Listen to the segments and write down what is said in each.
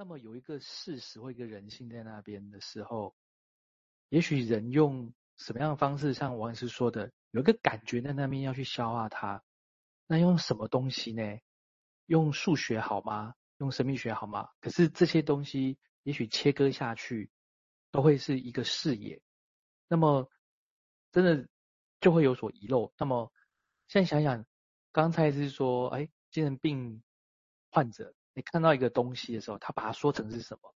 那么有一个事实或一个人性在那边的时候，也许人用什么样的方式，像王医师说的，有一个感觉在那边要去消化它，那用什么东西呢？用数学好吗？用神秘学好吗？可是这些东西也许切割下去，都会是一个视野。那么真的就会有所遗漏。那么现在想想，刚才是说，哎，精神病患者，你看到一个东西的时候，他把它说成是什么？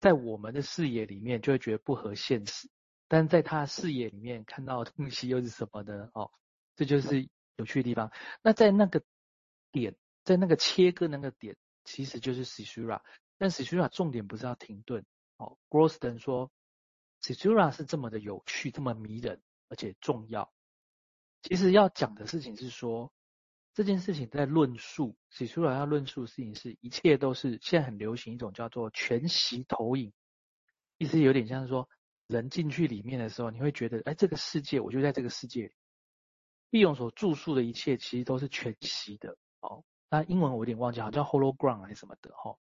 在我们的视野里面，就会觉得不合现实。但在他视野里面看到的东西又是什么呢？哦，这就是有趣的地方。那在那个点，在那个切割那个点，其实就是 Caesura。但 Caesura 重点不是要停顿。哦，Grosden 说 Caesura 是这么的有趣，这么迷人，而且重要。其实要讲的事情是说，这件事情在论述 Caesura 要论述的事情是一切都是现在很流行一种叫做全息投影，意思有点像是说。人进去里面的时候，你会觉得，哎，这个世界，我就在这个世界里。毕永所著述的一切，其实都是全息的。哦，那英文我有点忘记，好像 hologram 还是什么的，哈、哦。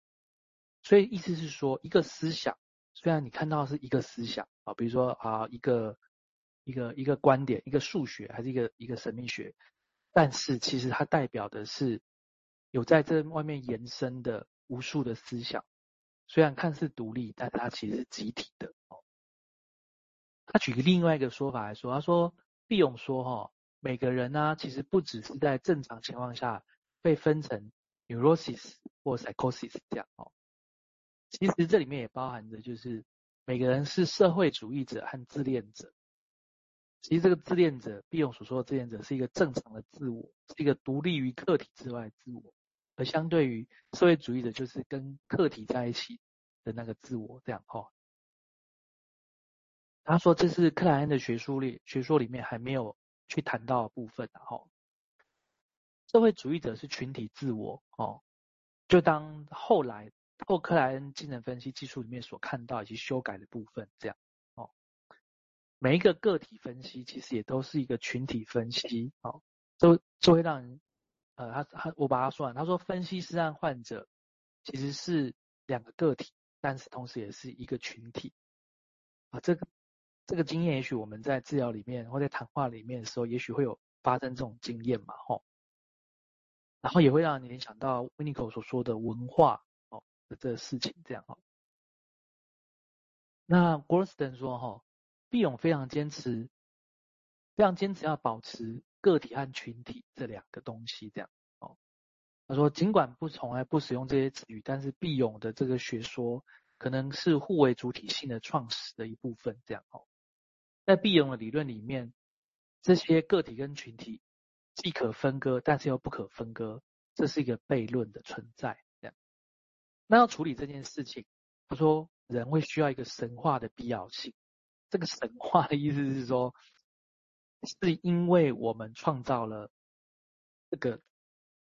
所以意思是说，一个思想，虽然你看到是一个思想啊，比如说啊，一个一个一个观点，一个数学，还是一个一个神秘学，但是其实它代表的是有在这外面延伸的无数的思想，虽然看似独立，但它其实是集体的。他举个另外一个说法来说，他说毕永说哈，每个人呢、其实不只是在正常情况下被分成 neurosis 或 psychosis 这样哦，其实这里面也包含着就是每个人是社会主义者和自恋者。其实这个自恋者，毕永所说的自恋者是一个正常的自我，是一个独立于客体之外的自我，而相对于社会主义者，就是跟客体在一起的那个自我这样哈。他说：“这是克莱恩的学术里学说里面还没有去谈到的部分，然后社会主义者是群体自我哦，就当后来后克莱恩精神分析技术里面所看到以及修改的部分这样，每一个个体分析其实也都是一个群体分析哦，就就会让人呃，他他我把他说完，他说分析师和患者其实是两个个体，但是同时也是一个群体啊，这个。”这个经验，也许我们在治疗里面或在谈话里面的时候，也许会有发生这种经验嘛，吼。然后也会让你联想到 w i n i c o 所说的文化哦的这个事情，这样哦。那 Grosdon 说，哈，毕永非常坚持，非常坚持要保持个体和群体这两个东西，这样哦。他说，尽管不从来不使用这些词语，但是毕永的这个学说可能是互为主体性的创始的一部分，这样哦。在毕永的理论里面，这些个体跟群体既可分割，但是又不可分割，这是一个悖论的存在。这样，那要处理这件事情，他说人会需要一个神话的必要性。这个神话的意思是说，是因为我们创造了这个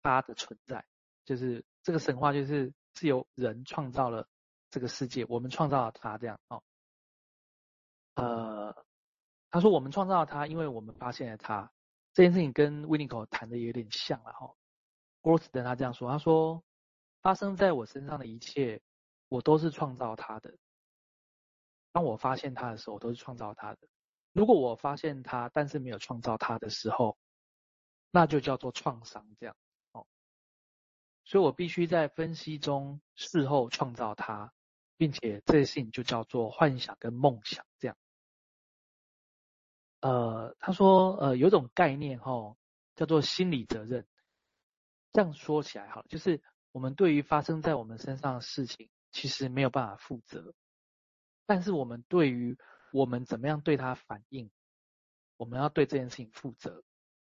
他的存在，就是这个神话就是是由人创造了这个世界，我们创造了他这样哦，呃。他说：“我们创造了他，因为我们发现了他。这件事情跟 Winiko 谈的有点像了哈。Grosdon 他这样说：他说，发生在我身上的一切，我都是创造他的。当我发现他的时候，我都是创造他的。如果我发现他，但是没有创造他的时候，那就叫做创伤。这样哦。所以我必须在分析中事后创造他，并且这些事情就叫做幻想跟梦想这样。”呃，他说，呃，有种概念哈，叫做心理责任。这样说起来好了，就是我们对于发生在我们身上的事情，其实没有办法负责，但是我们对于我们怎么样对它反应，我们要对这件事情负责。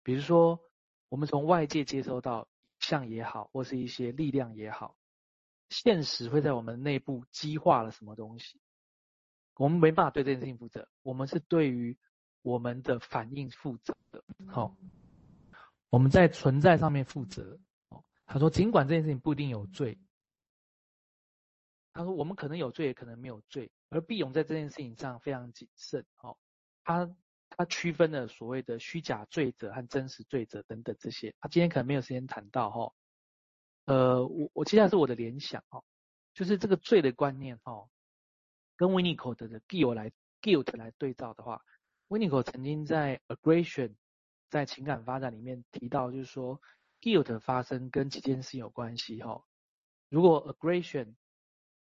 比如说，我们从外界接收到像也好，或是一些力量也好，现实会在我们内部激化了什么东西，我们没办法对这件事情负责，我们是对于。我们的反应负责的，好，我们在存在上面负责。他说，尽管这件事情不一定有罪，他说我们可能有罪，也可能没有罪。而毕勇在这件事情上非常谨慎，哦，他他区分了所谓的虚假罪责和真实罪责等等这些。他今天可能没有时间谈到，哈，呃，我我接下来是我的联想，哈，就是这个罪的观念哦，跟 Winnicott 的 guilt 来 guilt 来对照的话，Winnicott 曾经在 aggression 在情感发展里面提到，就是说 guilt 发生跟几件事有关系哈。如果 aggression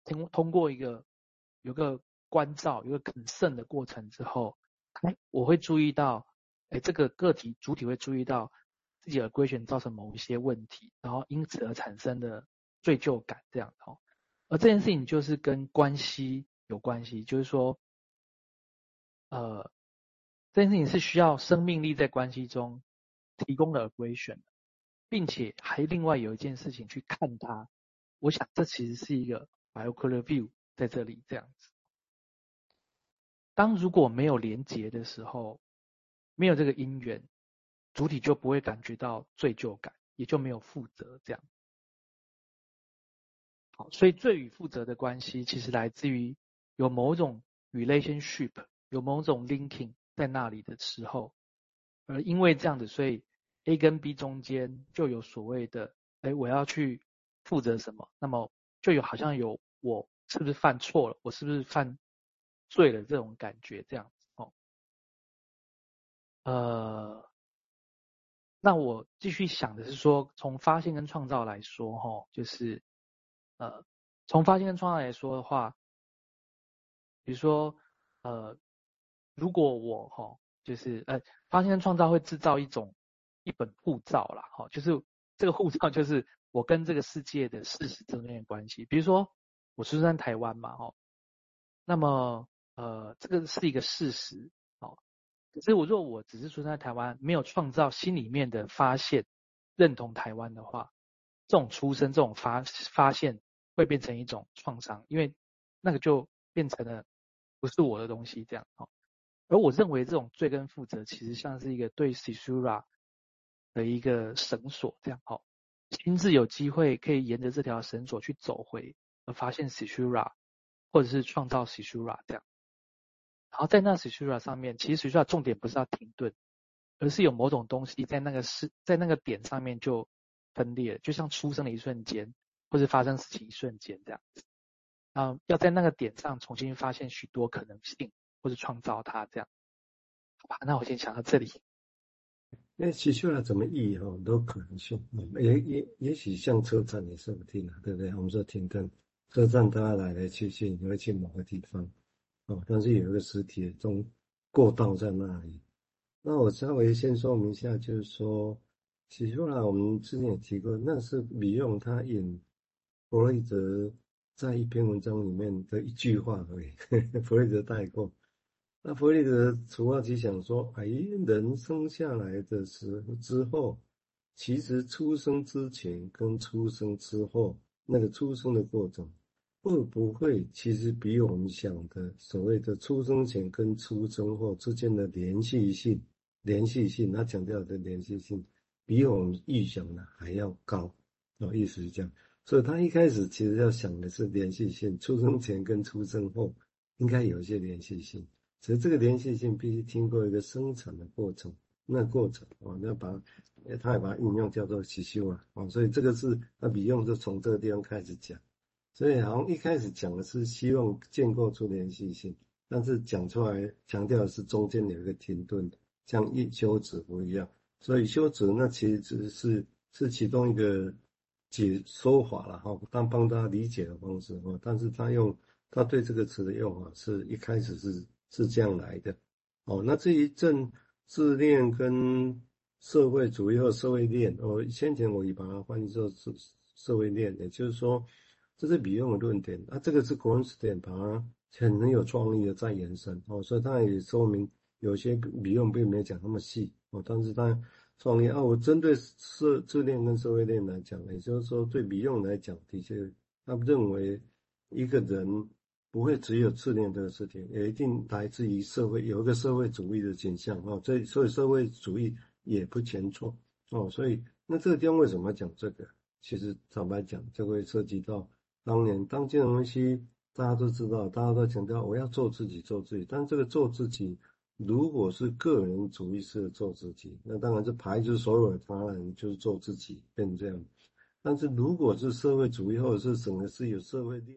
通通过一个有个关照、有个 concern 的过程之后，哎，我会注意到，哎，这个个体主体会注意到自己的 aggression 造成某一些问题，然后因此而产生的罪疚感这样哦。而这件事情就是跟关系有关系，就是说，呃，这件事情是需要生命力在关系中提供的 aggression，并且还另外有一件事情去看它。我想这其实是一个 bioqualia view 在这里这样子。当如果没有连结的时候，没有这个因缘，主体就不会感觉到罪疚感，也就没有负责这样。好，所以罪与负责的关系其实来自于有某种 relationship，有某种 linking 在那里的时候，而因为这样子，所以 A 跟 B 中间就有所谓的，哎，我要去负责什么？那么就有好像有我是不是犯错了？我是不是犯罪了？这种感觉这样子哦。呃，那我继续想的是说，从发现跟创造来说，哈，就是。呃，从发现跟创造来说的话，比如说，呃，如果我哈、哦，就是呃，发现跟创造会制造一种一本护照啦，哈、哦，就是这个护照就是我跟这个世界的事实之间的关系。比如说，我出生在台湾嘛，哈、哦，那么呃，这个是一个事实，哦，可是我如果我只是出生在台湾，没有创造心里面的发现，认同台湾的话，这种出生，这种发发现。会变成一种创伤，因为那个就变成了不是我的东西，这样哈。而我认为这种罪跟负责，其实像是一个对 Sisura 的一个绳索，这样哈。亲自有机会可以沿着这条绳索去走回，而发现 Caesura，或者是创造 Caesura 这样。然后在那 Caesura 上面，其实 Caesura 重点不是要停顿，而是有某种东西在那个是在那个点上面就分裂，就像出生的一瞬间。或是发生事情一瞬间这样子，啊，要在那个点上重新发现许多可能性，或者创造它这样，好吧？那我先想到这里。那其实来怎么意义哈，很多可能性，也也也许像车站也说不定啊，对不对？我们说停顿，车站大家来来去去，你会去某个地方，哦，但是有一个实体的中过道在那里。那我稍微先说明一下，就是说，其实来我们之前也提过，那是米用他引。弗洛伊德在一篇文章里面的一句话而已，弗洛伊德带过。那弗洛伊德除话就想说：哎，人生下来的时候之后，其实出生之前跟出生之后那个出生的过程，会不会其实比我们想的所谓的出生前跟出生后之间的连续性、连续性，他强调的连续性，比我们预想的还要高。哦，意思是这样。所以他一开始其实要想的是连续性，出生前跟出生后应该有一些连续性，只是这个连续性必须经过一个生产的过程，那、过程啊，要把，他也把应用叫做起修啊，啊，所以这个是那比用就从这个地方开始讲，所以好像一开始讲的是希望建构出连续性，但是讲出来强调的是中间有一个停顿，像一休止符一样，所以休止那其实是是其中一个。解说法了哈，当帮他理解的方式哈，但是他用他对这个词的用法是一开始是是这样来的，哦，那至于政治链跟社会主义和社会链，我先前我已把它翻译成社社会链，也就是说这是比用的论点，啊，这个是 Gronsted 把它很很有创意的在延伸，哦，所以他也说明有些比用并没有讲那么细，哦，但是他。创业啊，我针对社自恋跟社会链来讲，也就是说对比用来讲，的确，他认为一个人不会只有自恋这个事情，也一定来自于社会有一个社会主义的倾向啊，所以所以社会主义也不全错哦，所以那这个地方为什么要讲这个？其实坦白讲，就会涉及到当年当金融危机，大家都知道，大家都强调我要做自己，做自己，但这个做自己。如果是个人主义式的做自己，那当然是排除所有的他人，就是做自己变成这样。但是如果是社会主义，或者是整个是有社会力。